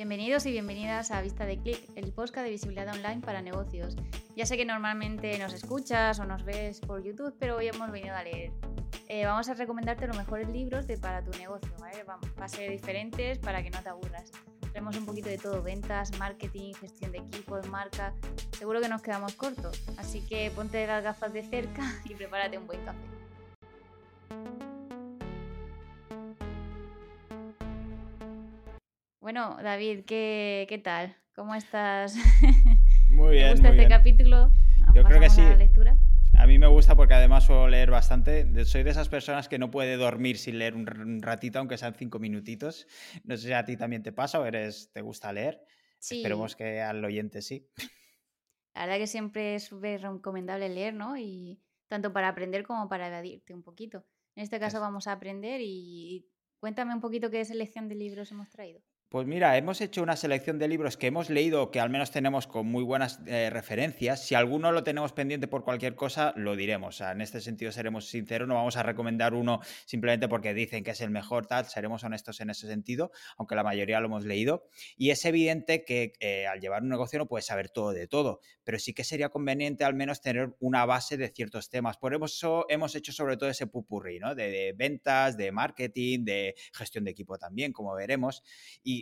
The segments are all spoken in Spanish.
Bienvenidos y bienvenidas a Vista de Click, el podcast de visibilidad online para negocios. Ya sé que normalmente nos escuchas o nos ves por YouTube, pero hoy hemos venido a leer. Eh, vamos a recomendarte los mejores libros de, para tu negocio, ¿vale? Va, a ser diferentes para que no te aburras. Tenemos un poquito de todo, ventas, marketing, gestión de equipos, marca. Seguro que nos quedamos cortos, así que ponte las gafas de cerca y prepárate un buen café. Bueno, David, ¿qué, qué tal? ¿Cómo estás? Muy bien. ¿Te gusta muy este bien. capítulo? Yo creo que ¿Pasamos a la sí. lectura? A mí me gusta porque además suelo leer bastante. Soy de esas personas que no puede dormir sin leer un, ratito, aunque sean cinco minutitos. No sé si a ti también te pasa o eres, te gusta leer. Sí, Esperemos que al oyente sí. la verdad que siempre es súper recomendable leer, ¿no? Y tanto para aprender como para evadirte un poquito. En este caso Es- vamos a aprender y cuéntame un poquito qué selección de libros hemos traído. Pues mira, hemos hecho una selección de libros que hemos leído que al menos tenemos con muy buenas eh, referencias. Si alguno lo tenemos pendiente por cualquier cosa, lo diremos. En este sentido seremos sinceros, no vamos a recomendar uno simplemente porque dicen que es el mejor, tal, seremos honestos en ese sentido, aunque la mayoría lo hemos leído. Y es evidente que eh, al llevar un negocio no puedes saber todo de todo, pero sí que sería conveniente al menos tener una base de ciertos temas. Por eso hemos hecho sobre todo ese pupurrí, ¿no? De, de ventas, de marketing, de gestión de equipo también, como veremos. Y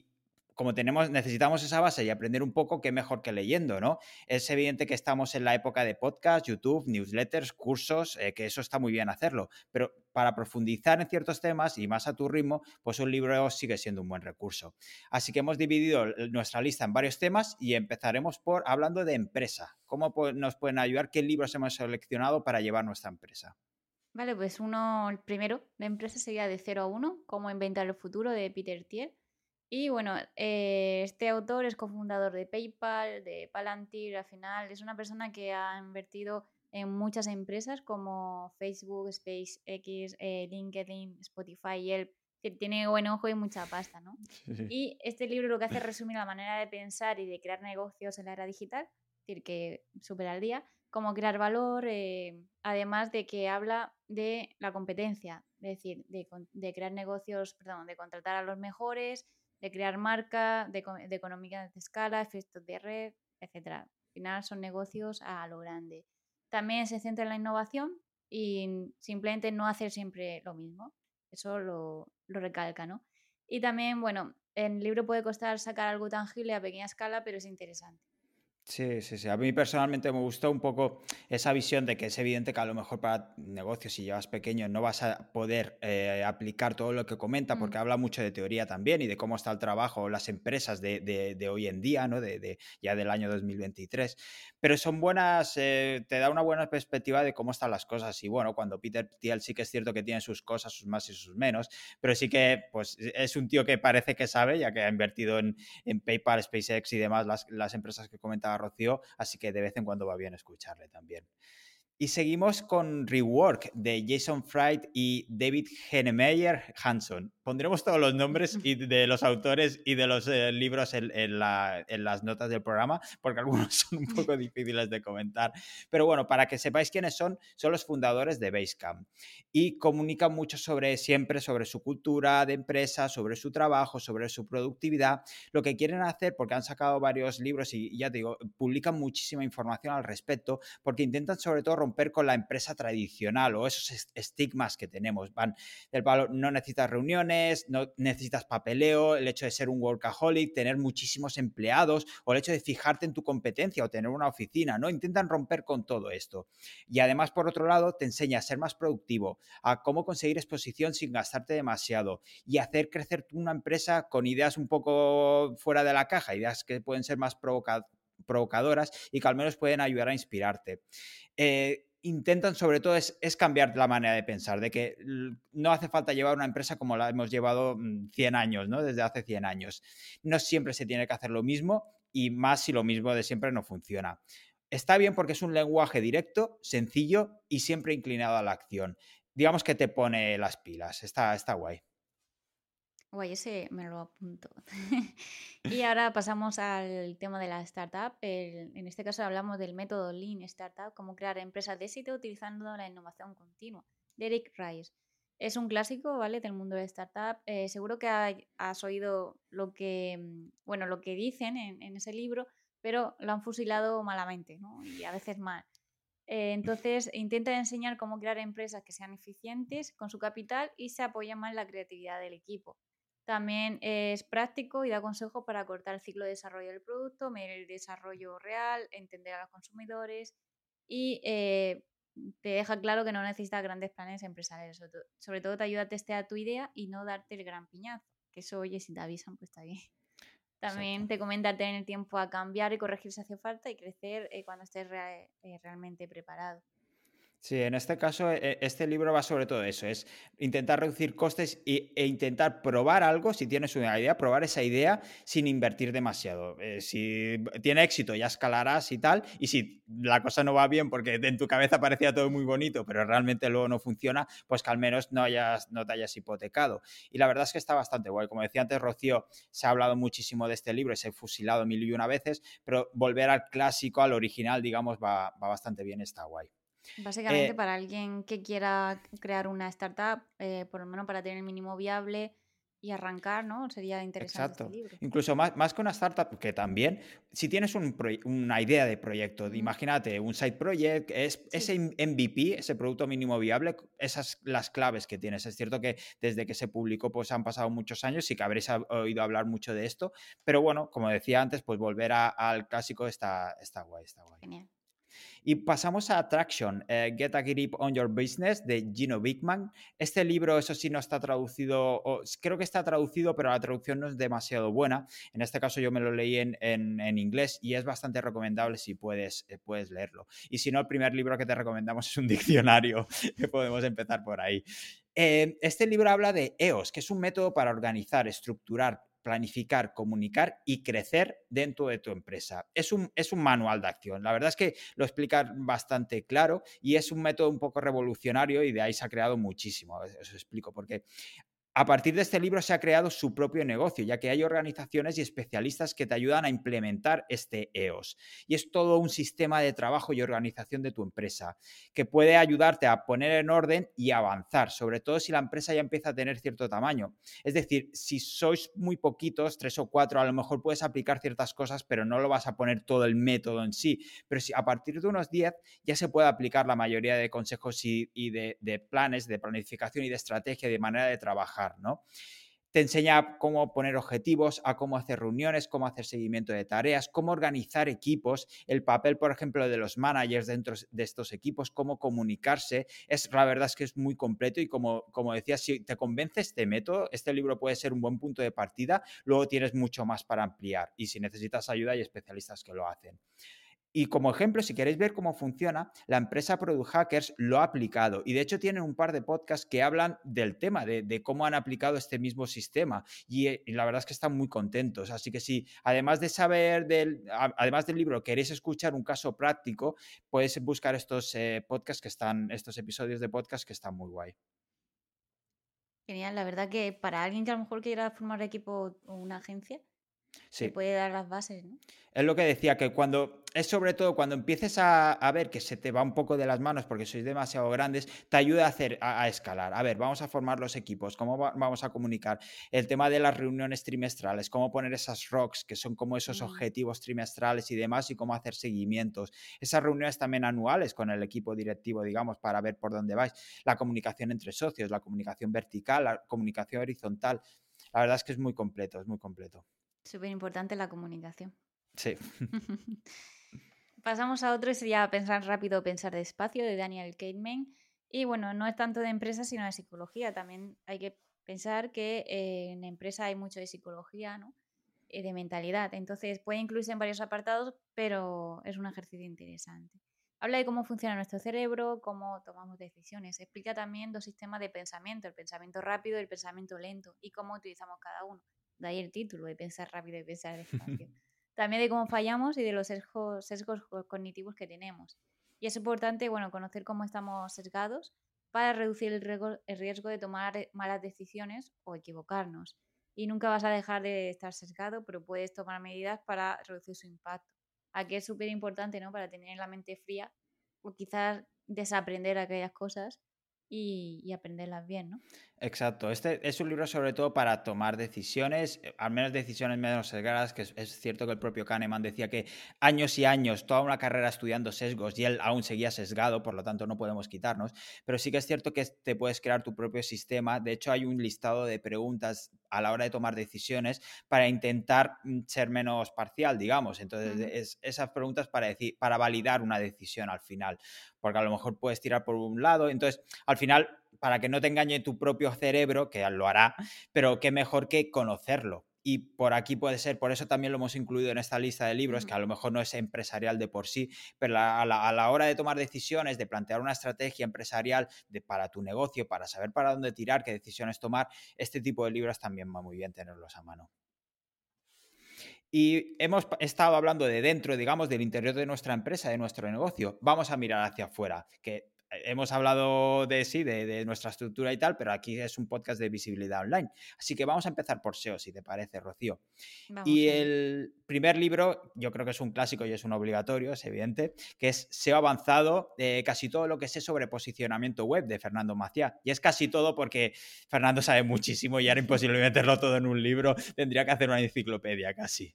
como tenemos, necesitamos esa base y aprender un poco, qué mejor que leyendo, ¿no? Es evidente que estamos en la época de podcast, YouTube, newsletters, cursos, eh, que eso está muy bien hacerlo, pero para profundizar en ciertos temas y más a tu ritmo, pues un libro sigue siendo un buen recurso. Así que hemos dividido nuestra lista en varios temas y empezaremos por hablando de empresa. ¿Cómo nos pueden ayudar? ¿Qué libros hemos seleccionado para llevar nuestra empresa? Vale, pues uno, el primero de empresa sería de 0 a 1, cómo inventar el futuro de Peter Thiel. Y bueno, eh, este autor es cofundador de PayPal, de Palantir, al final es una persona que ha invertido en muchas empresas como Facebook, SpaceX, eh, LinkedIn, Spotify, Yelp, que tiene buen ojo y mucha pasta, ¿no? Y este libro lo que hace es resumir la manera de pensar y de crear negocios en la era digital, es decir, que supera al día, cómo crear valor, eh, además de que habla de la competencia, es decir, de, de crear negocios, perdón, de contratar a los mejores, de crear marca, de, de economía de escala, efectos de red, etc. Al final son negocios a lo grande. También se centra en la innovación y simplemente no hacer siempre lo mismo. Eso lo, lo recalca, ¿no? Y también, bueno, en el libro puede costar sacar algo tangible a pequeña escala, pero es interesante. Sí, sí, sí. A mí personalmente me gustó un poco esa visión de que es evidente que a lo mejor para negocios, si llevas pequeño, no vas a poder eh, aplicar todo lo que comenta, Mm. porque habla mucho de teoría también y de cómo está el trabajo, las empresas de, de- de hoy en día, ¿no? De, de- ya del año 2023. Pero son buenas, eh, te da una buena perspectiva de cómo están las cosas. Y bueno, cuando Peter Thiel sí que es cierto que tiene sus cosas, sus más y sus menos, pero sí que pues, es un tío que parece que sabe, ya que ha invertido en, en PayPal, SpaceX y demás, las, las empresas que comentaba Rocío, así que de vez en cuando va bien escucharle también. Y seguimos con Rework de Jason Fried y David Hennemeyer Hanson. Pondremos todos los nombres y de los autores y de los eh, libros en, en la- en las notas del programa, porque algunos son un poco difíciles de comentar. Pero bueno, para que sepáis quiénes son, son los fundadores de Basecamp y comunican mucho sobre siempre sobre su cultura de empresa, sobre su trabajo, sobre su productividad, lo que quieren hacer, porque han sacado varios libros y ya te digo, publican muchísima información al respecto, porque intentan sobre todo romper con la empresa tradicional o esos est- estigmas que tenemos. Van del palo, no necesitas reuniones, no necesitas papeleo, el hecho de ser un workaholic, tener muchísimos empleados o el hecho de fijarte en tu competencia o tener una oficina, ¿no? Intentan romper con todo esto. Y además, por otro lado, te enseña a ser más productivo, a cómo conseguir exposición sin gastarte demasiado y hacer crecer una empresa con ideas un poco fuera de la caja, ideas que pueden ser más provoca- provocadoras y que al menos pueden ayudar a inspirarte. Eh, intentan sobre todo es, cambiar la manera de pensar, de que no hace falta llevar una empresa como la hemos llevado mm, 100 años, ¿no? Desde hace 100 años. No siempre se tiene que hacer lo mismo y más si lo mismo de siempre no funciona. Está bien porque es un lenguaje directo, sencillo y siempre inclinado a la acción. Digamos que te pone las pilas. Está, está guay. Guay, ese me lo apunto. y ahora pasamos al tema de la startup. En este caso hablamos del método Lean Startup, cómo crear empresas de éxito utilizando la innovación continua. de Eric Rice. Es un clásico, ¿vale? Del mundo de startup. Eh, seguro que has oído lo que, mm, bueno, lo que dicen en, ese libro, pero lo han fusilado malamente, ¿no? Y a veces mal. Eh, entonces, intenta enseñar cómo crear empresas que sean eficientes con su capital y se apoya más en la creatividad del equipo. También es práctico y da consejos para cortar el ciclo de desarrollo del producto, medir el desarrollo real, entender a los consumidores y eh, te deja claro que no necesitas grandes planes empresariales. Sobre todo, te ayuda a testear tu idea y no darte el gran piñazo. Que eso, oye, si te avisan, pues está bien. También te comenta tener tiempo a cambiar y corregir si hace falta y crecer eh, cuando estés eh, realmente preparado. Sí, en este caso, e, este libro va sobre todo eso, es intentar reducir costes e, intentar probar algo, si tienes una idea, probar esa idea sin invertir demasiado. Eh, si tiene éxito, ya escalarás y tal, y si la cosa no va bien porque en tu cabeza parecía todo muy bonito, pero realmente luego no funciona, pues que al menos no, hayas, no te hayas hipotecado. Y la verdad es que está bastante guay. Como decía antes Rocío, se ha hablado muchísimo de este libro, se ha fusilado mil y una veces, pero volver al clásico, al original, digamos, va, va bastante bien, está guay. Básicamente, eh para alguien que quiera crear una startup, eh, por lo menos para tener el mínimo viable y arrancar, ¿no? Sería interesante este libro. Incluso más, más que una startup, que también, si tienes una idea de proyecto, imagínate un side project, es, ese MVP, ese producto mínimo viable, esas las claves que tienes. Es cierto que desde que se publicó, pues han pasado muchos años y que habréis oído hablar mucho de esto, pero bueno, como decía antes, pues volver al clásico está, está guay, está guay. Genial. Y pasamos a Attraction, eh, Get a Grip on Your Business de Gino Bigman. Este libro, eso sí, no está traducido, creo que está traducido, pero la traducción no es demasiado buena. En este caso yo me lo leí en, en, inglés y es bastante recomendable si puedes, eh, puedes leerlo. Y si no, el primer libro que te recomendamos es un diccionario, que podemos empezar por ahí. Eh, este libro habla de EOS, que es un método para organizar, estructurar, planificar, comunicar y crecer dentro de tu empresa. Es un, es un manual de acción. La verdad es que lo explica bastante claro y es un método un poco revolucionario y de ahí se ha creado muchísimo. Os explico porque a partir de este libro se ha creado su propio negocio, ya que hay organizaciones y especialistas que te ayudan a implementar este EOS. Y es todo un sistema de trabajo y organización de tu empresa que puede ayudarte a poner en orden y avanzar, sobre todo si la empresa ya empieza a tener cierto tamaño. Es decir, si sois muy poquitos, tres o cuatro, a lo mejor puedes aplicar ciertas cosas, pero no lo vas a poner todo el método en sí. Pero si a partir de unos 10 ya se puede aplicar la mayoría de consejos y, de, de planes, de planificación y de estrategia, de manera de trabajar. ¿No? Te enseña cómo poner objetivos, a cómo hacer reuniones, cómo hacer seguimiento de tareas, cómo organizar equipos, el papel, por ejemplo, de los managers dentro de estos equipos, cómo comunicarse. Es, la verdad es que es muy completo y como, como decía, si te convence este método, este libro puede ser un buen punto de partida, luego tienes mucho más para ampliar y si necesitas ayuda hay especialistas que lo hacen. Y como ejemplo, si queréis ver cómo funciona, la empresa Product Hackers lo ha aplicado. Y de hecho tienen un par de podcasts que hablan del tema, de, cómo han aplicado este mismo sistema. Eh, y, la verdad es que están muy contentos. Así que si, además de saber del, además del libro, queréis escuchar un caso práctico, podéis buscar estos eh, podcasts que están, estos episodios de podcast que están muy guay. Genial, la verdad que para alguien que a lo mejor quiera formar equipo o una agencia, se puede dar las bases, ¿no? Es lo que decía, que cuando, es sobre todo cuando empieces a, ver que se te va un poco de las manos porque sois demasiado grandes, te ayuda a hacer, a, escalar. A ver, vamos a formar los equipos, cómo vamos a comunicar, el tema de las reuniones trimestrales, cómo poner esas rocks, que son como esos mm. objetivos trimestrales y demás, y cómo hacer seguimientos. Esas reuniones también anuales con el equipo directivo, digamos, para ver por dónde vais. La comunicación entre socios, la comunicación vertical, la comunicación horizontal. La verdad es que es muy completo, es muy completo. Súper importante la comunicación. Sí. Pasamos a otro, sería Pensar rápido, pensar despacio, de Daniel Kahneman. Y bueno, no es tanto de empresa, sino de psicología. También hay que pensar que eh, en empresa hay mucho de psicología, ¿no? Y de mentalidad. Entonces puede incluirse en varios apartados, pero es un ejercicio interesante. Habla de cómo funciona nuestro cerebro, cómo tomamos decisiones. Explica también dos sistemas de pensamiento, el pensamiento rápido y el pensamiento lento, y cómo utilizamos cada uno de ahí el título, de pensar rápido y pensar despacio. También de cómo fallamos y de los sesgos, sesgos cognitivos que tenemos. Y es importante, bueno, conocer cómo estamos sesgados para reducir el riesgo, el riesgo de tomar malas decisiones o equivocarnos. Y nunca vas a dejar de estar sesgado, pero puedes tomar medidas para reducir su impacto. Aquí es súper importante, ¿no? Para tener la mente fría o quizás desaprender aquellas cosas y, aprenderlas bien, ¿no? Exacto. Este es un libro sobre todo para tomar decisiones, eh, al menos decisiones menos sesgadas, que es, cierto que el propio Kahneman decía que años y años, toda una carrera estudiando sesgos y él aún seguía sesgado, por lo tanto no podemos quitarnos, pero sí que es cierto que te puedes crear tu propio sistema. De hecho, hay un listado de preguntas a la hora de tomar decisiones para intentar mm, ser menos parcial, digamos. Entonces, esas preguntas para, decir, para validar una decisión al final, porque a lo mejor puedes tirar por un lado. Entonces, al final para que no te engañe tu propio cerebro, que lo hará, pero qué mejor que conocerlo. Y por aquí puede ser, por eso también lo hemos incluido en esta lista de libros, que a lo mejor no es empresarial de por sí, pero a la, hora de tomar decisiones, de plantear una estrategia empresarial de, para tu negocio, para saber para dónde tirar, qué decisiones tomar, este tipo de libros también va muy bien tenerlos a mano. Y hemos estado hablando de dentro, digamos, del interior de nuestra empresa, de nuestro negocio. Vamos a mirar hacia afuera, que hemos hablado de sí, de, nuestra estructura y tal, pero aquí es un podcast de visibilidad online. Así que vamos a empezar por SEO, si te parece, Rocío. y el primer libro, yo creo que es un clásico y es un obligatorio, es evidente, que es SEO avanzado, de casi todo lo que sé sobre posicionamiento web de Fernando Maciá. Y es casi todo porque Fernando sabe muchísimo y era imposible meterlo todo en un libro, tendría que hacer una enciclopedia casi.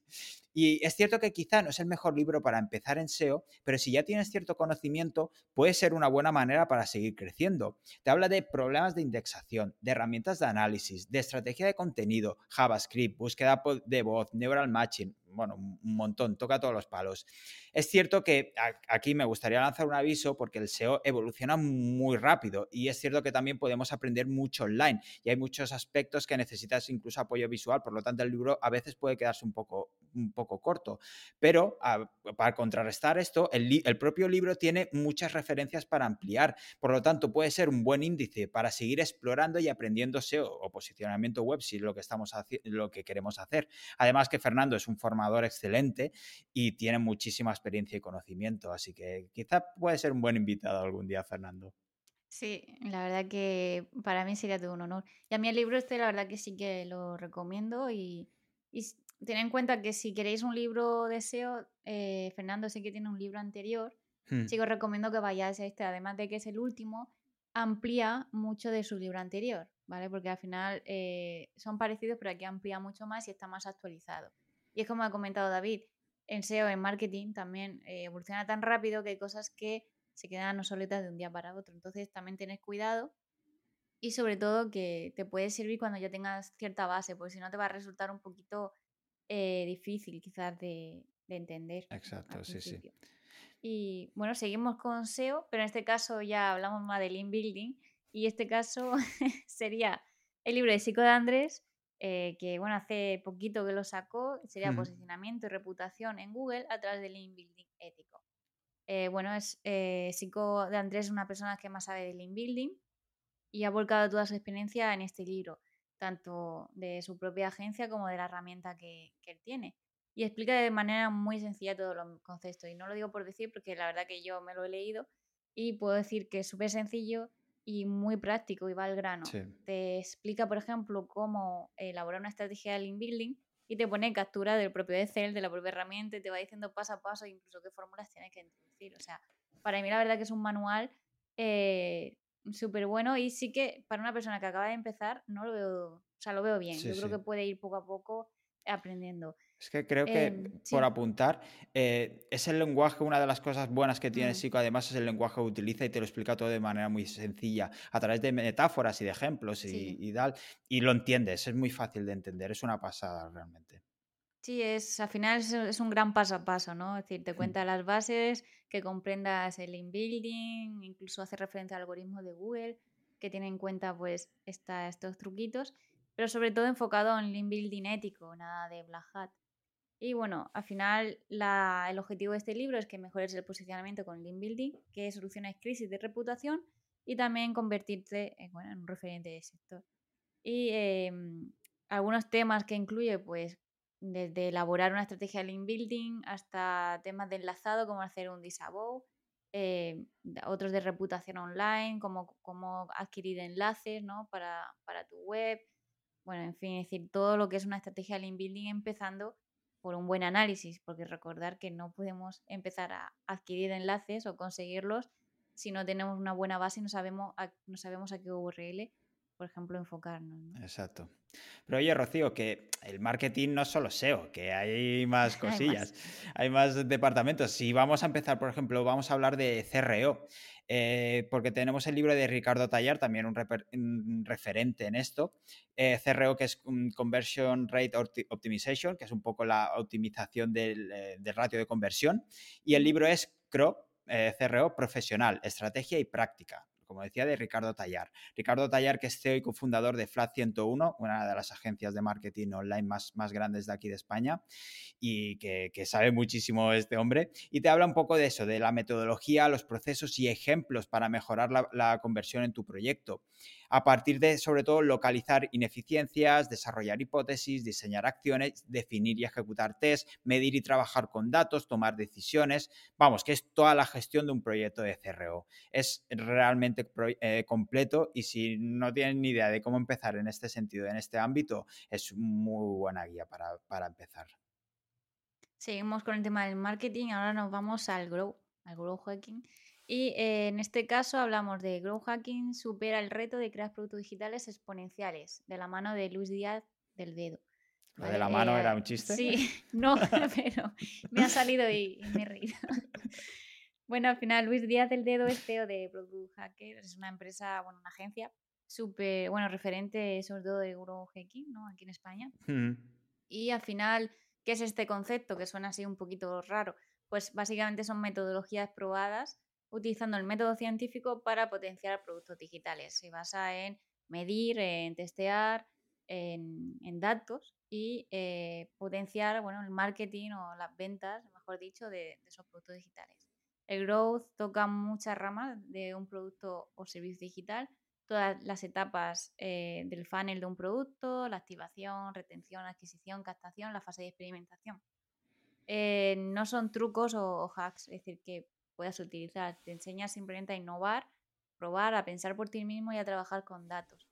Y es cierto que quizá no es el mejor libro para empezar en SEO, pero si ya tienes cierto conocimiento, puede ser una buena manera para seguir creciendo. Te habla de problemas de indexación, de herramientas de análisis, de estrategia de contenido, JavaScript, búsqueda de voz, neural matching, bueno, un montón, toca todos los palos. Es cierto que aquí me gustaría lanzar un aviso porque el SEO evoluciona muy rápido y es cierto que también podemos aprender mucho online y hay muchos aspectos que necesitas incluso apoyo visual, por lo tanto el libro a veces puede quedarse un poco, un poco corto. Pero para contrarrestar esto, el, el propio libro tiene muchas referencias para ampliar, por lo tanto puede ser un buen índice para seguir explorando y aprendiendo SEO o posicionamiento web si es lo que, estamos lo que queremos hacer. Además que Fernando es un formador excelente y tiene muchísima experiencia y conocimiento, así que quizá puede ser un buen invitado algún día, Fernando. Sí, la verdad que para mí sería todo un honor. Y a mí el libro este, la verdad que sí que lo recomiendo y, y ten en cuenta que si queréis un libro de SEO, eh, Fernando sé que tiene un libro anterior, hmm. sí que os recomiendo que vayáis a este, además de que es el último, amplía mucho de su libro anterior, ¿vale? Porque al final eh, son parecidos, pero aquí amplía mucho más y está más actualizado. Y es como ha comentado David, en SEO, en marketing también eh, evoluciona tan rápido que hay cosas que se quedan obsoletas de un día para otro. Entonces también tienes cuidado y sobre todo que te puede servir cuando ya tengas cierta base, porque si no te va a resultar un poquito eh, difícil quizás de, entender. Exacto, sí, sí. Y bueno, seguimos con SEO, pero en este caso ya hablamos más del inbuilding y este caso sería el libro de Psico de Andrés eh, que bueno, hace poquito que lo sacó, sería posicionamiento y reputación en Google a través del link building ético. Eh, bueno, es eh, Psico de Andrés, una persona que más sabe del link building y ha volcado toda su experiencia en este libro, tanto de su propia agencia como de la herramienta que, que él tiene. Y explica de manera muy sencilla todos los conceptos. Y no lo digo por decir, porque la verdad que yo me lo he leído y puedo decir que es súper sencillo y muy práctico y va al grano. Te explica, por ejemplo, cómo elaborar una estrategia de link building y te pone captura del propio Excel, de la propia herramienta y te va diciendo paso a paso incluso qué fórmulas tienes que introducir. O sea, para mí la verdad que es un manual eh, súper bueno y sí que para una persona que acaba de empezar no lo veo, o sea, lo veo bien. Yo creo que puede ir poco a poco aprendiendo. Es que creo que, em, por apuntar, eh, es el lenguaje, una de las cosas buenas que tiene Psico, además es el lenguaje que utiliza y te lo explica todo de manera muy sencilla, a través de metáforas y de ejemplos y, tal, y lo entiendes, es muy fácil de entender, es una pasada realmente. Sí, es, al final es, un gran paso a paso, ¿no? Es decir, te cuenta las bases, que comprendas el inbuilding, incluso hace referencia al algoritmo de Google, que tiene en cuenta pues estos truquitos, pero sobre todo enfocado en el inbuilding ético, nada de Black Hat. Y bueno, al final el objetivo de este libro es que mejores el posicionamiento con link building, que soluciones crisis de reputación y también convertirte en, bueno, en un referente de sector. Y em, algunos temas que incluye, pues desde elaborar una estrategia de link building hasta temas de enlazado, como hacer un disavow, eh, otros de reputación online, como cómo adquirir enlaces ¿no? para, para tu web. Bueno, en fin, es decir, todo lo que es una estrategia de link building empezando por un buen análisis, porque recordar que no podemos empezar a adquirir enlaces o conseguirlos si no tenemos una buena base y no sabemos a, no sabemos a qué URL, por ejemplo, enfocarnos. Exacto. Pero oye, Rocío, que el marketing no es solo SEO, que hay más cosillas, hay más, departamentos. Si vamos a empezar, por ejemplo, vamos a hablar de CRO, eh, porque tenemos el libro de Ricardo Tallar, también un, referente en esto, eh, CRO, que es Conversion Rate Optimization, que es un poco la optimización del, eh, del ratio de conversión, y el libro es CRO, CRO Profesional, Estrategia y Práctica como decía, de Ricardo Tallar. Ricardo Tallar, que es CEO y cofundador de Flat 101, una de las agencias de marketing online más, más grandes de aquí de España, y que, sabe muchísimo este hombre. Y te habla un poco de eso, de la metodología, los procesos y ejemplos para mejorar la conversión en tu proyecto a partir de, sobre todo, localizar ineficiencias, desarrollar hipótesis, diseñar acciones, definir y ejecutar test, medir y trabajar con datos, tomar decisiones. Vamos, que es toda la gestión de un proyecto de CRO. Es realmente eh, completo y si no tienen ni idea de cómo empezar en este sentido, en este ámbito, es muy buena guía para, para empezar. Seguimos con el tema del marketing, ahora nos vamos al grow, al grow hacking. Y eh, en este caso hablamos de Grow Hacking supera el reto de crear productos digitales exponenciales, de la mano de Luis Díaz del Dedo. ¿Lo de la mano era eh, un chiste? Sí, no, pero me ha salido y, me he reído. bueno, al final Luis Díaz del Dedo es CEO de Product Hackers, es una empresa, bueno, una agencia súper, bueno, referente sobre todo de Grow Hacking, ¿no? Aquí en España. Y al final, ¿qué es este concepto? Que suena así un poquito raro. Pues básicamente son metodologías probadas utilizando el método científico para potenciar productos digitales. Se basa en medir, en testear, en, datos y eh, potenciar bueno, el marketing o las ventas, mejor dicho, de, esos productos digitales. El growth toca muchas ramas de un producto o servicio digital, todas las etapas eh, del funnel de un producto, la activación, retención, adquisición, captación, la fase de experimentación. Eh, no son trucos o, hacks, es decir, que puedas utilizar. Te enseña simplemente a innovar, probar, a pensar por ti mismo y a trabajar con datos.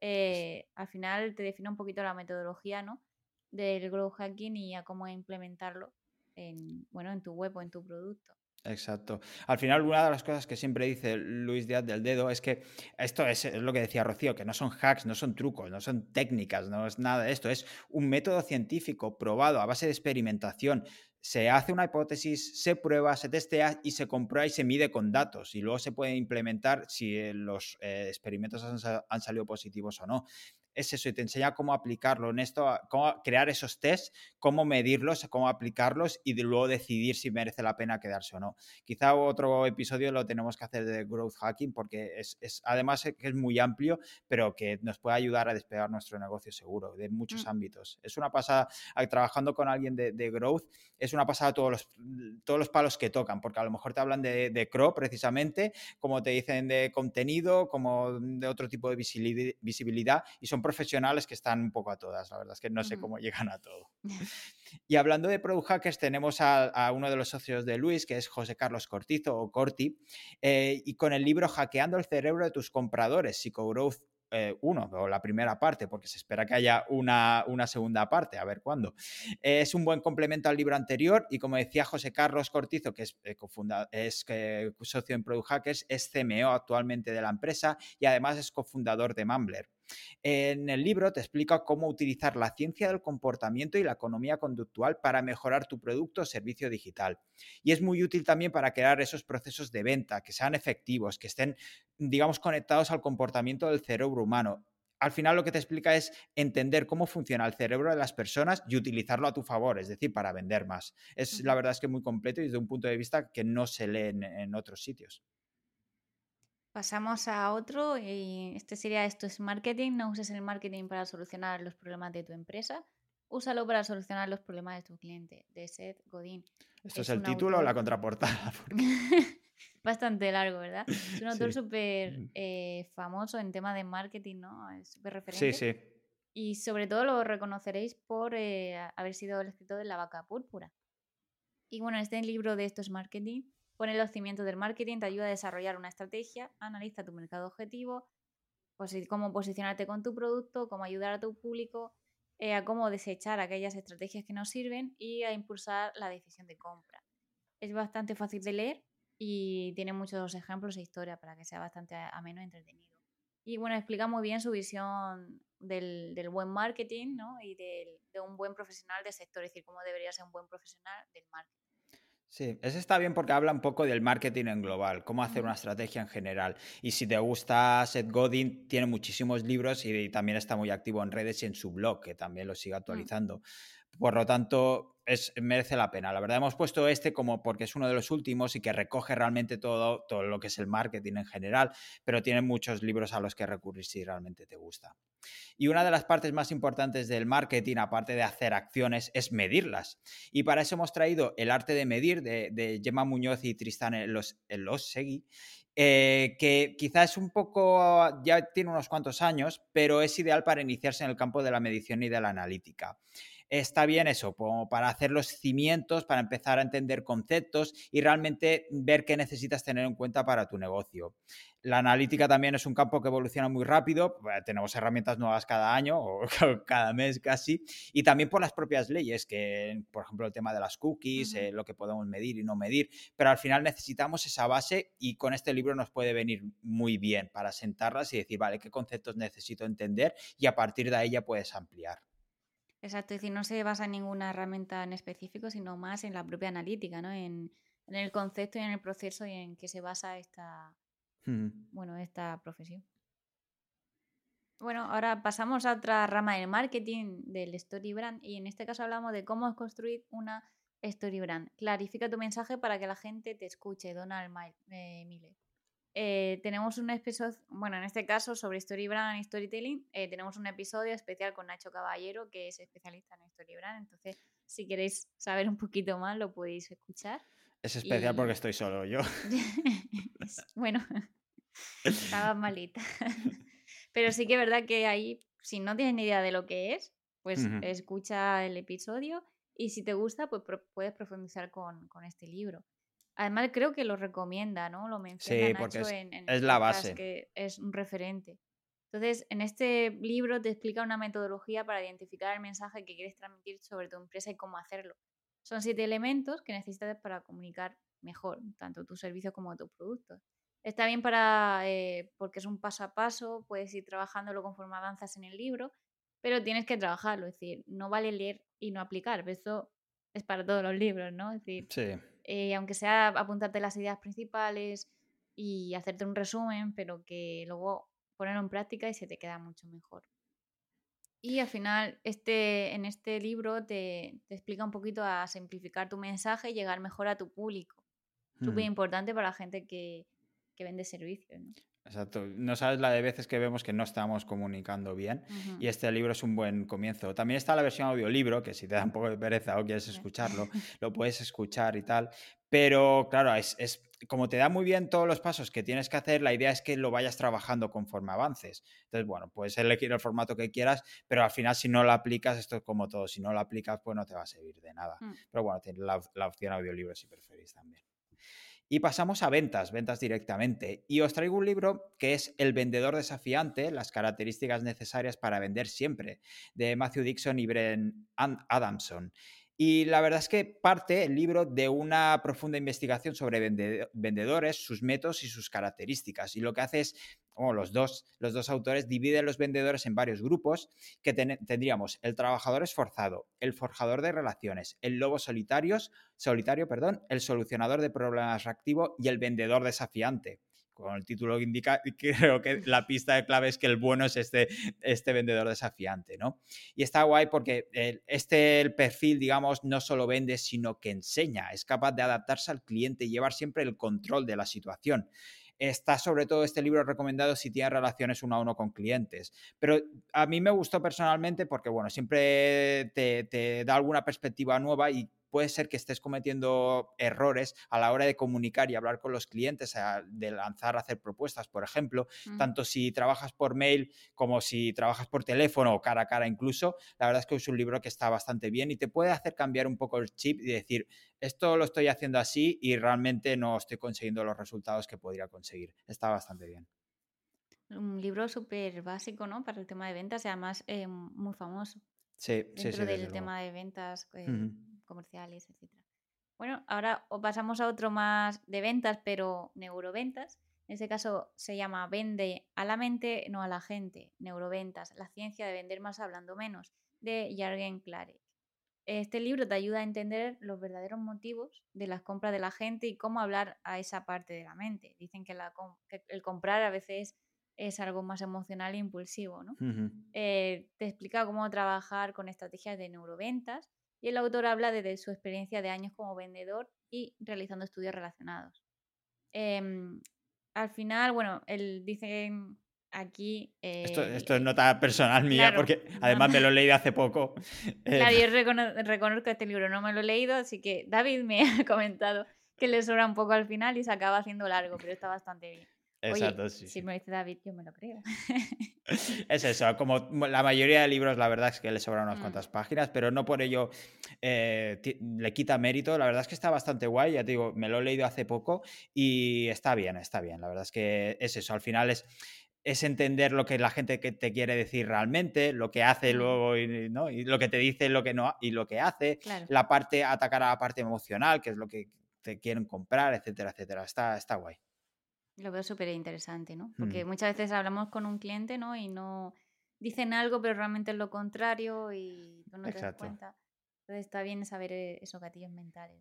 Eh, al final te define un poquito la metodología ¿no? del growth hacking y a cómo implementarlo en, bueno, en tu web o en tu producto. Exacto. Al final, una de las cosas que siempre dice Luis Díaz del Dedo es que esto es, es, lo que decía Rocío, que no son hacks, no son trucos, no son técnicas, no es nada de esto, es un método científico probado a base de experimentación, se hace una hipótesis, se prueba, se testea y se comprueba y se mide con datos y luego se puede implementar si los eh, experimentos han, salido positivos o no es eso, y te enseña cómo aplicarlo en esto, cómo crear esos tests, cómo medirlos, cómo aplicarlos y luego decidir si merece la pena quedarse o no. Quizá otro episodio lo tenemos que hacer de growth hacking porque es, además que es muy amplio, pero que nos puede ayudar a despegar nuestro negocio seguro de muchos mm. ámbitos. Es una pasada, trabajando con alguien de, growth, es una pasada todos los, todos los palos que tocan, porque a lo mejor te hablan de, de CRO precisamente, como te dicen de contenido, como de otro tipo de visibilidad, y son profesionales que están un poco a todas, la verdad es que no sé cómo llegan a todo. y hablando de Product Hackers, tenemos a, uno de los socios de Luis, que es José Carlos Cortizo o Corti, eh, y con el libro Hackeando el cerebro de tus compradores, Psychogrowth eh, uno, o la primera parte, porque se espera que haya una, una segunda parte, a ver cuándo. es un buen complemento al libro anterior y como decía José Carlos Cortizo, que es, eh, es socio en Product Hackers, es CMO actualmente de la empresa y además es cofundador de Mumbler. En el libro te explica cómo utilizar la ciencia del comportamiento y la economía conductual para mejorar tu producto o servicio digital. Y es muy útil también para crear esos procesos de venta que sean efectivos, que estén, digamos, conectados al comportamiento del cerebro humano al final lo que te explica es entender cómo funciona el cerebro de las personas y utilizarlo a tu favor, es decir, para vender más. Es la verdad es que muy completo y desde un punto de vista que no se lee en otros sitios. Pasamos a otro y este sería esto es marketing. No uses el marketing para solucionar los problemas de tu empresa. Úsalo para solucionar los problemas de tu cliente, de Seth Godin. ¿Esto es, el título o la contraportada? Bastante largo, ¿verdad? Es un autor súper eh, famoso en tema de marketing, ¿no? Es súper referente. Sí, sí. Y sobre todo lo reconoceréis por eh, haber sido el escritor de La vaca púrpura. Y bueno, este libro de esto es marketing Pone los cimientos del marketing, te ayuda a desarrollar una estrategia, analiza tu mercado objetivo, cómo posicionarte con tu producto, cómo ayudar a tu público, eh, a cómo desechar aquellas estrategias que no sirven y a impulsar la decisión de compra. Es bastante fácil de leer y tiene muchos ejemplos e historia para que sea bastante ameno y entretenido. Y bueno, explica muy bien su visión del, buen marketing ¿no? y de un buen profesional del sector, es decir, cómo debería ser un buen profesional del marketing. Sí, ese está bien porque habla un poco del marketing en global, cómo hacer una estrategia en general. Y si te gusta Seth Godin, tiene muchísimos libros y, también está muy activo en redes y en su blog, que también lo sigue mm. actualizando. Por lo tanto, es, merece la pena. La verdad, hemos puesto este como porque es uno de los últimos y que recoge realmente todo, todo lo que es el marketing en general, pero tiene muchos libros a los que recurrir si realmente te gusta. Y una de las partes más importantes del marketing, aparte de hacer acciones, es medirlas. Y para eso hemos traído El arte de medir de, Gemma Muñoz y Tristán Los, Segui. Eh, que quizás un poco, ya tiene unos cuantos años, pero es ideal para iniciarse en el campo de la medición y de la analítica está bien eso, como para hacer los cimientos, para empezar a entender conceptos y realmente ver qué necesitas tener en cuenta para tu negocio. La analítica también es un campo que evoluciona muy rápido, eh, tenemos herramientas nuevas cada año o cada mes casi, y también por las propias leyes, que por ejemplo el tema de las cookies, eh, lo que podemos medir y no medir, pero al final necesitamos esa base y con este libro nos puede venir muy bien para sentarlas y decir, vale, qué conceptos necesito entender y a partir de ahí ya puedes ampliar. Exacto, es decir, no se basa en ninguna herramienta en específico, sino más en la propia analítica, ¿no? En, el concepto y en el proceso y en qué se basa esta, bueno, esta profesión. Bueno, ahora pasamos a otra rama del marketing, del story brand, y en este caso hablamos de cómo construir una story brand. Clarifica tu mensaje para que la gente te escuche, Donald eh, Miller. Eh, tenemos un episodio, bueno, en este caso sobre Storybrand y Storytelling, eh, tenemos un episodio especial con Nacho Caballero, que es especialista en Storybrand. Entonces, si queréis saber un poquito más, lo podéis escuchar. Es especial porque estoy solo yo. bueno, estaba malita. Pero sí que es verdad que ahí, si no tienes ni idea de lo que es, pues escucha el episodio y si te gusta, pues puedes profundizar con, con este libro. Además, creo que lo recomienda, ¿no? Lo menciona sí, porque en, es la base. Que es un referente. Entonces, en este libro te explica una metodología para identificar el mensaje que quieres transmitir sobre tu empresa y cómo hacerlo. Son siete elementos que necesitas para comunicar mejor, tanto tu servicio como tu producto. Está bien para, eh, porque es un paso a paso, puedes ir trabajándolo conforme avanzas en el libro, pero tienes que trabajarlo, es decir, no vale leer y no aplicar, eso es para todos los libros, ¿no? Es decir, sí. Eh, aunque sea apuntarte las ideas principales y hacerte un resumen, pero que luego ponerlo en práctica y se te queda mucho mejor. Y al final, este, en este libro te, explica un poquito a simplificar tu mensaje y llegar mejor a tu público. Súper mm. importante para la gente que, que vende servicios. ¿no? Exacto. No sabes la de veces que vemos que no estamos comunicando bien y este libro es un buen comienzo. También está la versión audiolibro, que si te da un poco de pereza o quieres escucharlo, lo puedes escuchar y tal. Pero claro, es, es, como te da muy bien todos los pasos que tienes que hacer, la idea es que lo vayas trabajando conforme avances. Entonces, bueno, puedes elegir el formato que quieras, pero al final si no lo aplicas, esto es como todo, si no lo aplicas, pues no te va a servir de nada. Mm. Pero bueno, tienes la, la opción audiolibro si preferís también. Y pasamos a ventas, ventas directamente. Y os traigo un libro que es El vendedor desafiante, las características necesarias para vender siempre, de Matthew Dixon y Bren Adamson. Y la verdad es que parte el libro de una profunda investigación sobre vendedores, sus métodos y sus características. Y lo que hace es, como los dos, los dos autores dividen los vendedores en varios grupos, que tendríamos el trabajador esforzado, el forjador de relaciones, el lobo solitarios, solitario, perdón, el solucionador de problemas reactivo y el vendedor desafiante con el título que indica, creo que la pista de clave es que el bueno es este, este vendedor desafiante, ¿no? Y está guay porque este el perfil, digamos, no solo vende, sino que enseña, es capaz de adaptarse al cliente y llevar siempre el control de la situación. Está sobre todo este libro recomendado si tienes relaciones uno a uno con clientes. Pero a mí me gustó personalmente porque, bueno, siempre te, te da alguna perspectiva nueva y puede ser que estés cometiendo errores a la hora de comunicar y hablar con los clientes, de lanzar, hacer propuestas, por ejemplo, mm. tanto si trabajas por mail como si trabajas por teléfono o cara a cara incluso. La verdad es que es un libro que está bastante bien y te puede hacer cambiar un poco el chip y decir, esto lo estoy haciendo así y realmente no estoy consiguiendo los resultados que podría conseguir. Está bastante bien. Un libro súper básico, ¿no? Para el tema de ventas y además eh, muy famoso. Sí, dentro sí, del tema de ventas. Eh, comerciales, etc. Bueno, ahora pasamos a otro más de ventas, pero neuroventas. En este caso se llama Vende a la mente, no a la gente. Neuroventas, la ciencia de vender más hablando menos, de Jürgen Klarek. Este libro te ayuda a entender los verdaderos motivos de las compras de la gente y cómo hablar a esa parte de la mente. Dicen que, el comprar a veces es algo más emocional e impulsivo. ¿no? Eh, te explica cómo trabajar con estrategias de neuroventas y el autor habla de, su experiencia de años como vendedor y realizando estudios relacionados. Em, al final, bueno, él dice aquí... esto, es nota personal mía, porque además me lo he leído hace poco. Claro, yo reconozco este libro, no me lo he leído, así que David me ha comentado que le sobra un poco al final y se acaba haciendo largo, pero está bastante bien. Exacto, sí. Si me lo dice David, yo me lo creo. es eso, como la mayoría de libros, la verdad es que le sobran unas mm. cuantas páginas, pero no por ello eh, le quita mérito. La verdad es que está bastante guay, ya te digo, me lo he leído hace poco y está bien, está bien. La verdad es que es eso, al final es es entender lo que la gente que te quiere decir realmente, lo que hace mm. luego y, ¿no? y lo que te dice lo que no y lo que hace, la parte atacar a la parte emocional, que es lo que te quieren comprar, etcétera, etcétera. Está, está guay. Lo veo súper interesante, ¿no? Porque muchas veces hablamos con un cliente, ¿no? Y no dicen algo, pero realmente es lo contrario y tú no te das cuenta. Entonces está bien saber eh, esos gatillos mentales.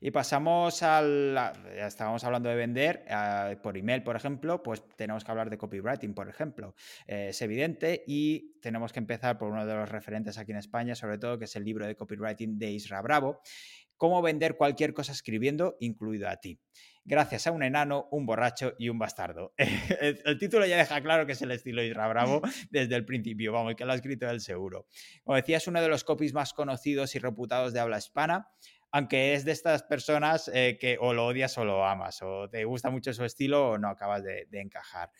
Y pasamos al. Ya estábamos hablando de vender ah, por email, por ejemplo, pues tenemos que hablar de copywriting, por ejemplo. Eh, es evidente y tenemos que empezar por uno de los referentes aquí en España, sobre todo, que es el libro de copywriting de Isra Bravo. Cómo vender cualquier cosa escribiendo, incluido a ti gracias a un enano, un borracho y un bastardo. el, título ya deja claro que es el estilo Isra Bravo desde el principio, vamos, que lo ha escrito él seguro. Como decía, es uno de los copies más conocidos y reputados de habla hispana, aunque es de estas personas eh, que o lo odias o lo amas, o te gusta mucho su estilo o no acabas de encajar.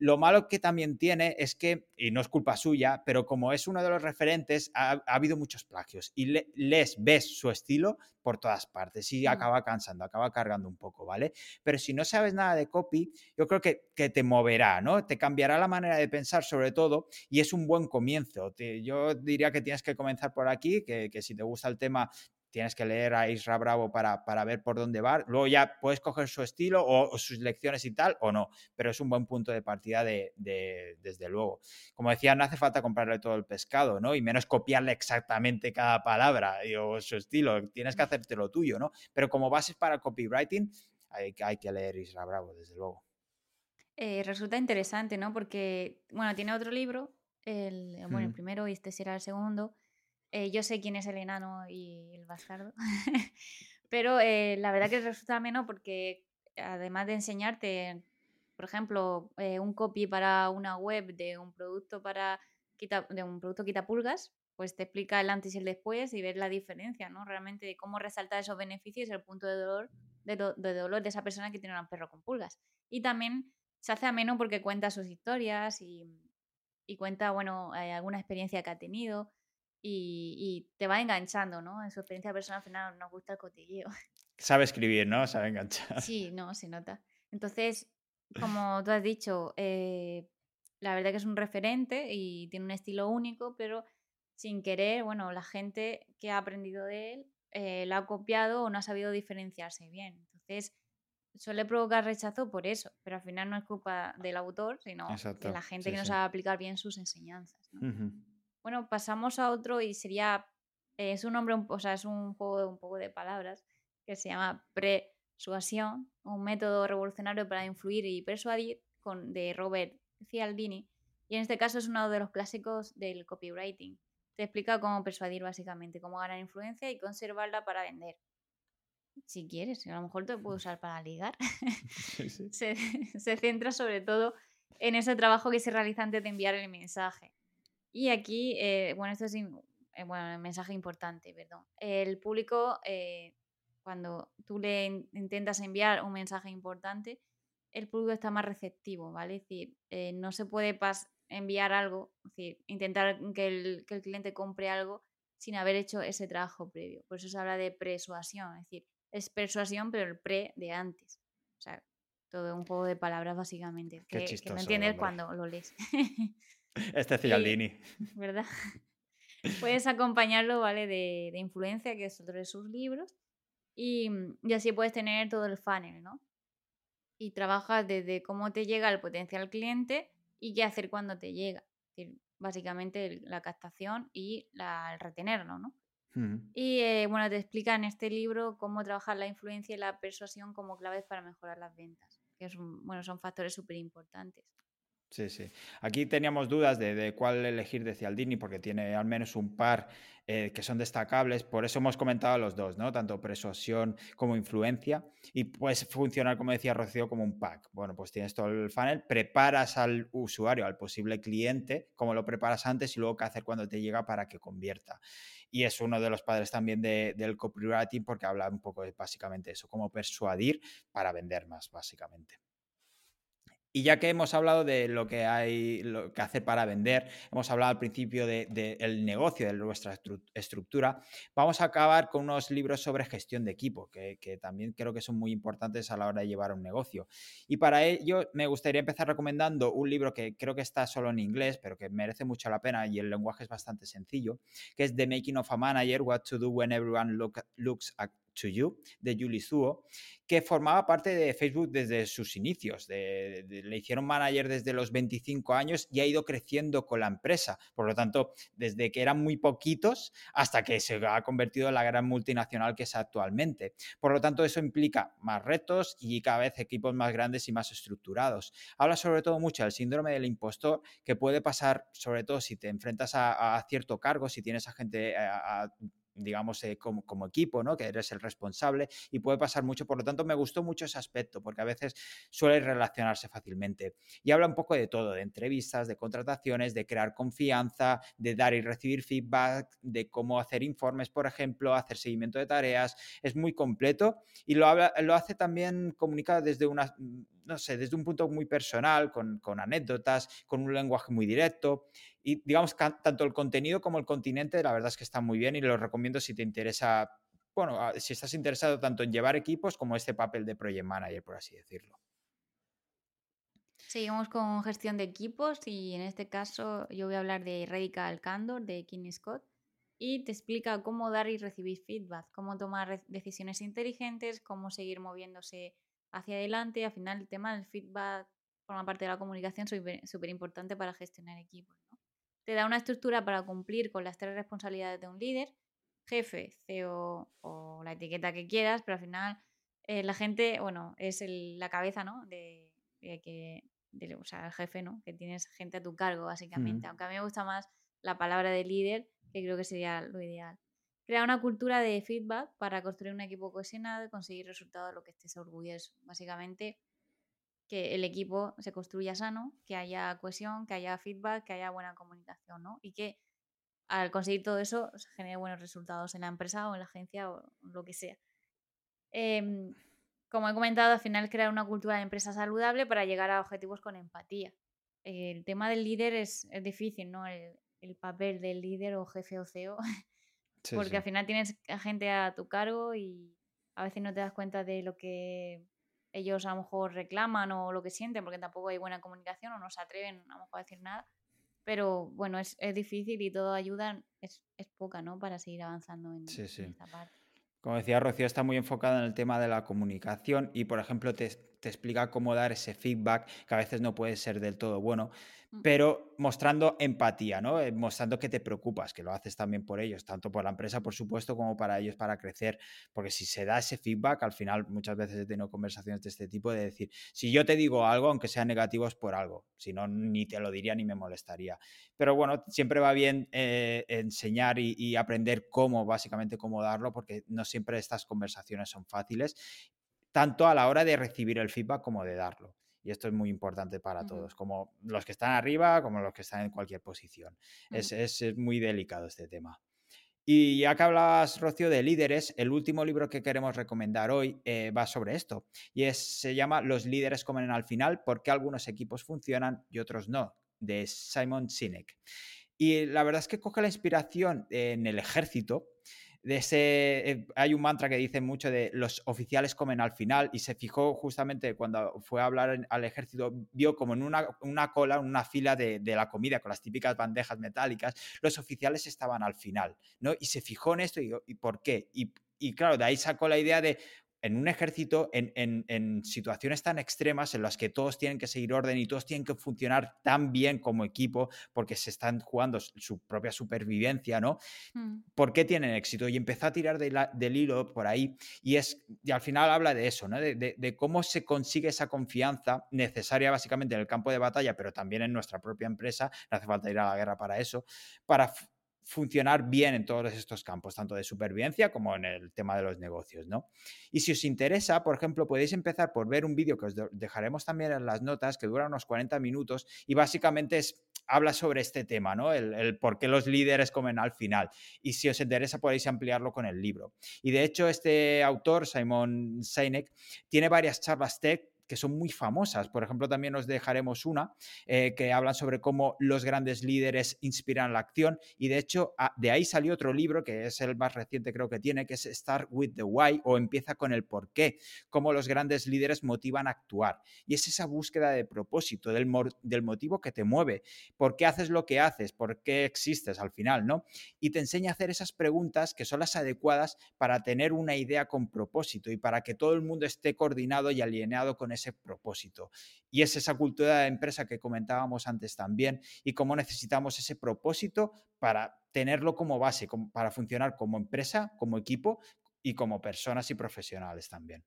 Lo malo que también tiene es que, y no es culpa suya, pero como es uno de los referentes, ha, habido muchos plagios y les ves su estilo por todas partes y acaba cansando, acaba cargando un poco, ¿vale? Pero si no sabes nada de copy, yo creo que, que te moverá, ¿no? Te cambiará la manera de pensar sobre todo y es un buen comienzo. yo diría que tienes que comenzar por aquí, que, que si te gusta el tema tienes que leer a Isra Bravo para, para, ver por dónde va. Luego ya puedes coger su estilo o, sus lecciones y tal, o no, pero es un buen punto de partida de, desde luego. Como decía, no hace falta comprarle todo el pescado, ¿no? Y menos copiarle exactamente cada palabra o su estilo, tienes que hacerte lo tuyo, ¿no? Pero como bases para el copywriting, hay, hay que leer Isra Bravo, desde luego. Eh, resulta interesante, ¿no? Porque, bueno, tiene otro libro, el, bueno, el primero y este será el segundo, eh, yo sé quién es el enano y el bastardo, pero eh, la verdad que resulta menos porque además de enseñarte, por ejemplo, eh, un copy para una web de un producto para de un producto quitapulgas, pues te explica el antes y el después y ves la diferencia, ¿no? Realmente de cómo resaltar esos beneficios y el punto de dolor de, dolor de esa persona que tiene un perro con pulgas. Y también se hace ameno porque cuenta sus historias y, y cuenta, bueno, alguna experiencia que ha tenido y, te va enganchando, ¿no? En su experiencia personal al final nos gusta el cotilleo. Sabe escribir, ¿no? Sabe enganchar. Sí, no, se nota. Entonces, como tú has dicho, eh, la verdad que es un referente y tiene un estilo único, pero sin querer, bueno, la gente que ha aprendido de él eh, lo ha copiado o no ha sabido diferenciarse bien. Entonces, suele provocar rechazo por eso, pero al final no es culpa del autor, sino de la gente que no sabe aplicar bien sus enseñanzas. ¿no? Bueno, pasamos a otro y sería, eh, es un nombre, o sea, es un juego un poco de palabras que se llama persuasión, un método revolucionario para influir y persuadir con, de Robert Cialdini. Y en este caso es uno de los clásicos del copywriting. Te explica cómo persuadir básicamente, cómo ganar influencia y conservarla para vender. Si quieres, a lo mejor te puedo usar para ligar. se, se centra sobre todo en ese trabajo que se realiza antes de enviar el mensaje. Y aquí, eh, bueno, esto es eh, bueno, un mensaje importante, perdón. El público, eh, cuando tú le intentas enviar un mensaje importante, el público está más receptivo, ¿vale? Es decir, no se puede enviar algo, es decir, intentar que el, que el cliente compre algo sin haber hecho ese trabajo previo. Por eso se habla de persuasión, es decir, es persuasión, pero el pre de antes. O sea, todo un juego de palabras básicamente. que, no entiendes cuando lo lees. Este Cialdini. ¿Verdad? puedes acompañarlo, ¿vale? De, de influencia, que es otro de sus libros. Y, y así puedes tener todo el funnel, ¿no? Y trabajas desde cómo te llega el potencial cliente y qué hacer cuando te llega. Es decir, básicamente la captación y la, el retenerlo, ¿no? Y eh, bueno, te explica en este libro cómo trabajar la influencia y la persuasión como claves para mejorar las ventas, que es bueno, son factores súper importantes. Sí, sí. Aquí teníamos dudas de, cuál elegir de Cialdini, porque tiene al menos un par eh, que son destacables. Por eso hemos comentado los dos, ¿no? Tanto persuasión como influencia. Y puedes funcionar, como decía Rocío, como un pack. Bueno, pues tienes todo el funnel, preparas al usuario, al posible cliente, como lo preparas antes y luego qué hacer cuando te llega para que convierta. Y es uno de los padres también del copywriting porque habla un poco de básicamente eso, cómo persuadir para vender más, básicamente. Y ya que hemos hablado de lo que hay lo que hacer para vender, hemos hablado al principio del negocio, de nuestra estructura, vamos a acabar con unos libros sobre gestión de equipo, que, también creo que son muy importantes a la hora de llevar un negocio. Y para ello me gustaría empezar recomendando un libro que creo que está solo en inglés, pero que merece mucho la pena y el lenguaje es bastante sencillo, que es The Making of a Manager, What to Do When Everyone Looks at to You, de Julie Zuo, que formaba parte de Facebook desde sus inicios. le hicieron manager desde los 25 años y ha ido creciendo con la empresa. Por lo tanto, desde que eran muy poquitos hasta que se ha convertido en la gran multinacional que es actualmente. Por lo tanto, eso implica más retos y cada vez equipos más grandes y más estructurados. Habla sobre todo mucho del síndrome del impostor que puede pasar, sobre todo si te enfrentas a, cierto cargo, si tienes a gente a digamos, eh, como, equipo, ¿no? Que eres el responsable y puede pasar mucho. Por lo tanto, me gustó mucho ese aspecto porque a veces suele relacionarse fácilmente. Y habla un poco de todo, de entrevistas, de contrataciones, de crear confianza, de dar y recibir feedback, de cómo hacer informes, por ejemplo, hacer seguimiento de tareas. Es muy completo y lo, habla, lo hace también comunicado desde una no sé, desde un punto muy personal, con, anécdotas, con un lenguaje muy directo. Y digamos, tanto el contenido como el continente, la verdad es que está muy bien y lo recomiendo si te interesa, bueno, si estás interesado tanto en llevar equipos como este papel de project manager, por así decirlo. Seguimos con gestión de equipos y en este caso yo voy a hablar de Radical Candor de King Scott y te explica cómo dar y recibir feedback, cómo tomar decisiones inteligentes, cómo seguir moviéndose hacia adelante. Al final el tema del feedback forma parte de la comunicación súper importante para gestionar equipos. Te da una estructura para cumplir con las tres responsabilidades de un líder, jefe, CEO o la etiqueta que quieras, pero al final eh, la gente, bueno, es la cabeza, ¿no? De, que, o sea, el jefe, ¿no? Que tienes gente a tu cargo, básicamente. Aunque a mí me gusta más la palabra de líder, que creo que sería lo ideal. Crea una cultura de feedback para construir un equipo cohesionado y conseguir resultados de lo que estés orgulloso. Básicamente, que el equipo se construya sano, que haya cohesión, que haya feedback, que haya buena comunicación, ¿no? Y que al conseguir todo eso se genere buenos resultados en la empresa o en la agencia o lo que sea. Em, como he comentado, al final crear una cultura de empresa saludable para llegar a objetivos con empatía. El tema del líder es, difícil, ¿no? El, el, papel del líder o jefe o CEO porque al final tienes gente a tu cargo y a veces no te das cuenta de lo que ellos a lo mejor reclaman o lo que sienten, porque tampoco hay buena comunicación o no se atreven a lo mejor a decir nada. Pero bueno, es, es difícil y todo ayuda es, es, poca, ¿no? Para seguir avanzando en, en esta parte. Como decía Rocío, está muy enfocada en el tema de la comunicación y, por ejemplo, te, te explica cómo dar ese feedback que a veces no puede ser del todo bueno, mm. pero mostrando empatía, ¿no? Eh, mostrando que te preocupas, que lo haces también por ellos, tanto por la empresa, por supuesto, como para ellos para crecer, porque si se da ese feedback, al final muchas veces he tenido conversaciones de este tipo de decir, si yo te digo algo, aunque sea negativo, es por algo, si no, ni te lo diría ni me molestaría. Pero bueno, siempre va bien eh, enseñar y, y aprender cómo, básicamente, cómo darlo, porque no siempre estas conversaciones son fáciles tanto a la hora de recibir el feedback como de darlo. Y esto es muy importante para todos, como los que están arriba, como los que están en cualquier posición. es, muy delicado este tema. Y ya que hablabas, Rocío, de líderes, el último libro que queremos recomendar hoy eh, va sobre esto. Y es, se llama Los líderes comen al final, porque algunos equipos funcionan y otros no, de Simon Sinek. Y la verdad es que coge la inspiración en el ejército de ese, eh, hay un mantra que dice mucho de los oficiales comen al final y se fijó justamente cuando fue a hablar al ejército, vio como en una, una cola, una fila de, la comida con las típicas bandejas metálicas, los oficiales estaban al final, ¿no? Y se fijó en esto y, ¿y por qué? Y, y claro, de ahí sacó la idea de, en un ejército, en, situaciones tan extremas en las que todos tienen que seguir orden y todos tienen que funcionar tan bien como equipo porque se están jugando su propia supervivencia, ¿no? Mm. ¿Por qué tienen éxito? Y empezó a tirar del hilo por ahí y, es, y al final habla de eso, ¿no? De, de, cómo se consigue esa confianza necesaria básicamente en el campo de batalla, pero también en nuestra propia empresa, no hace falta ir a la guerra para eso, para funcionar bien en todos estos campos, tanto de supervivencia como en el tema de los negocios, ¿no? Y si os interesa, por ejemplo, podéis empezar por ver un vídeo que os dejaremos también en las notas, que dura unos 40 minutos y básicamente es, habla sobre este tema, ¿no? El, por qué los líderes comen al final. Y si os interesa, podéis ampliarlo con el libro. Y de hecho, este autor, Simon Sinek, tiene varias charlas tech que son muy famosas. Por ejemplo, también os dejaremos una eh, que hablan sobre cómo los grandes líderes inspiran la acción y de hecho de ahí salió otro libro que es el más reciente creo que tiene, que es Start with the Why o empieza con el por qué, cómo los grandes líderes motivan a actuar. Y es esa búsqueda de propósito, del, del motivo que te mueve, por qué haces lo que haces, por qué existes al final, ¿no? Y te enseña a hacer esas preguntas que son las adecuadas para tener una idea con propósito y para que todo el mundo esté coordinado y alineado con ese propósito. Y es esa cultura de empresa que comentábamos antes también y cómo necesitamos ese propósito para tenerlo como base, para funcionar como empresa, como equipo y como personas y profesionales también.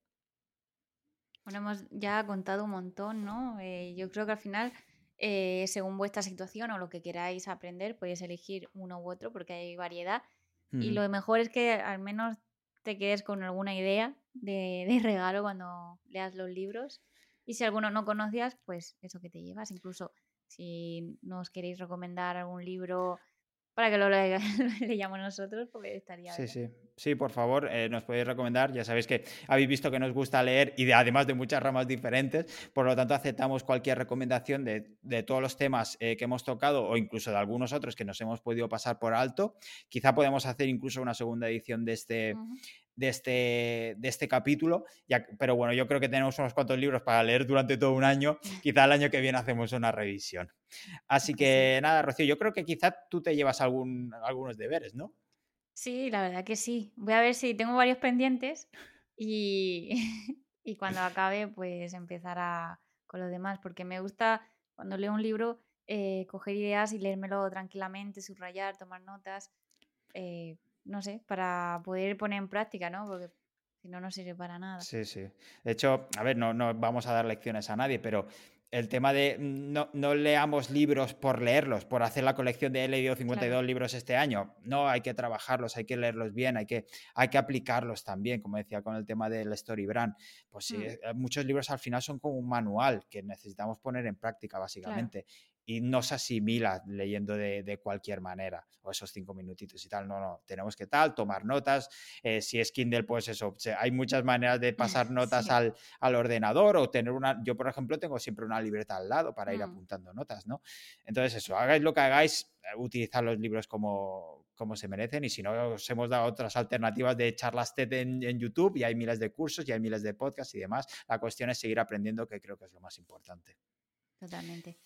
Bueno, hemos ya contado un montón, ¿no? Eh, yo creo que al final, eh, según vuestra situación o lo que queráis aprender, podéis elegir uno u otro porque hay variedad. Y lo mejor es que al menos te quedes con alguna idea de, de regalo cuando leas los libros y si alguno no conocías, pues eso que te llevas. Incluso si nos queréis recomendar algún libro para que lo, le leyamos nosotros, pues estaría Sí, sí. Sí, por favor, eh, nos podéis recomendar. Ya sabéis que habéis visto que nos gusta leer y además de muchas ramas diferentes. Por lo tanto, aceptamos cualquier recomendación de, todos los temas eh, que hemos tocado o incluso de algunos otros que nos hemos podido pasar por alto. Quizá podemos hacer incluso una segunda edición de este, de este, de este capítulo. Ya, pero bueno, yo creo que tenemos unos cuantos libros para leer durante todo un año. Quizá el año que viene hacemos una revisión. Así que nada, Rocío, yo creo que quizá tú te llevas algún, algunos deberes, ¿no? Sí, la verdad que sí. Voy a ver si tengo varios pendientes y, y cuando acabe, pues empezar a, con los demás, porque me gusta cuando leo un libro eh, coger ideas y leérmelo tranquilamente, subrayar, tomar notas. Eh, no sé, para poder poner en práctica, ¿no? Porque si no, no sirve para nada. Sí, sí. De hecho, a ver, no, no vamos a dar lecciones a nadie, pero el tema de no, no, leamos libros por leerlos, por hacer la colección de he leído 52 libros este año. No, hay que trabajarlos, hay que leerlos bien, hay que, hay que aplicarlos también, como decía con el tema del Story Brand. Pues sí, mm. eh, muchos libros al final son como un manual que necesitamos poner en práctica, básicamente y no se asimila leyendo de, cualquier manera, o esos cinco minutitos y tal, no, no, tenemos que tal, tomar notas, eh, si es Kindle, pues eso, hay muchas maneras de pasar notas al, ordenador o tener una, yo por ejemplo tengo siempre una libreta al lado para ir mm. apuntando notas, ¿no? Entonces eso, hagáis lo que hagáis, eh, utilizar los libros como, como se merecen y si no, os hemos dado otras alternativas de charlas TED en, en, YouTube y hay miles de cursos y hay miles de podcasts y demás. La cuestión es seguir aprendiendo, que creo que es lo más importante. Totalmente.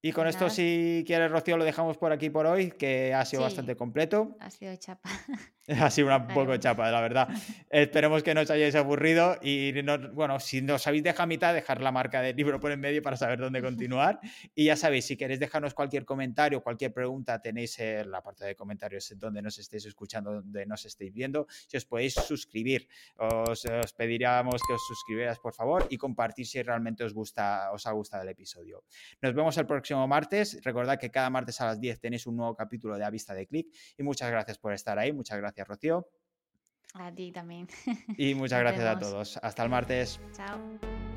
Y con esto, si quieres, Rocío, lo dejamos por aquí por hoy, que ha sido bastante completo. Ha sido chapa. ha sido un poco chapa, la verdad. Esperemos que no os hayáis aburrido y, bueno, si nos habéis dejado a mitad, dejar la marca del libro por en medio para saber dónde continuar. y ya sabéis, si queréis dejarnos cualquier comentario, cualquier pregunta, tenéis en la parte de comentarios donde nos estéis escuchando, donde nos estéis viendo. Si os podéis suscribir, os, os pediríamos que os suscribierais, por favor, y compartir si realmente os, gusta, os ha gustado el episodio. Nos vemos el próximo martes. Recordad que cada martes a las 10 tenéis un nuevo capítulo de A Vista de Click. Y muchas gracias por estar ahí. Muchas gracias, Rocío. A ti también. Y muchas gracias a todos. Hasta el martes. Chao.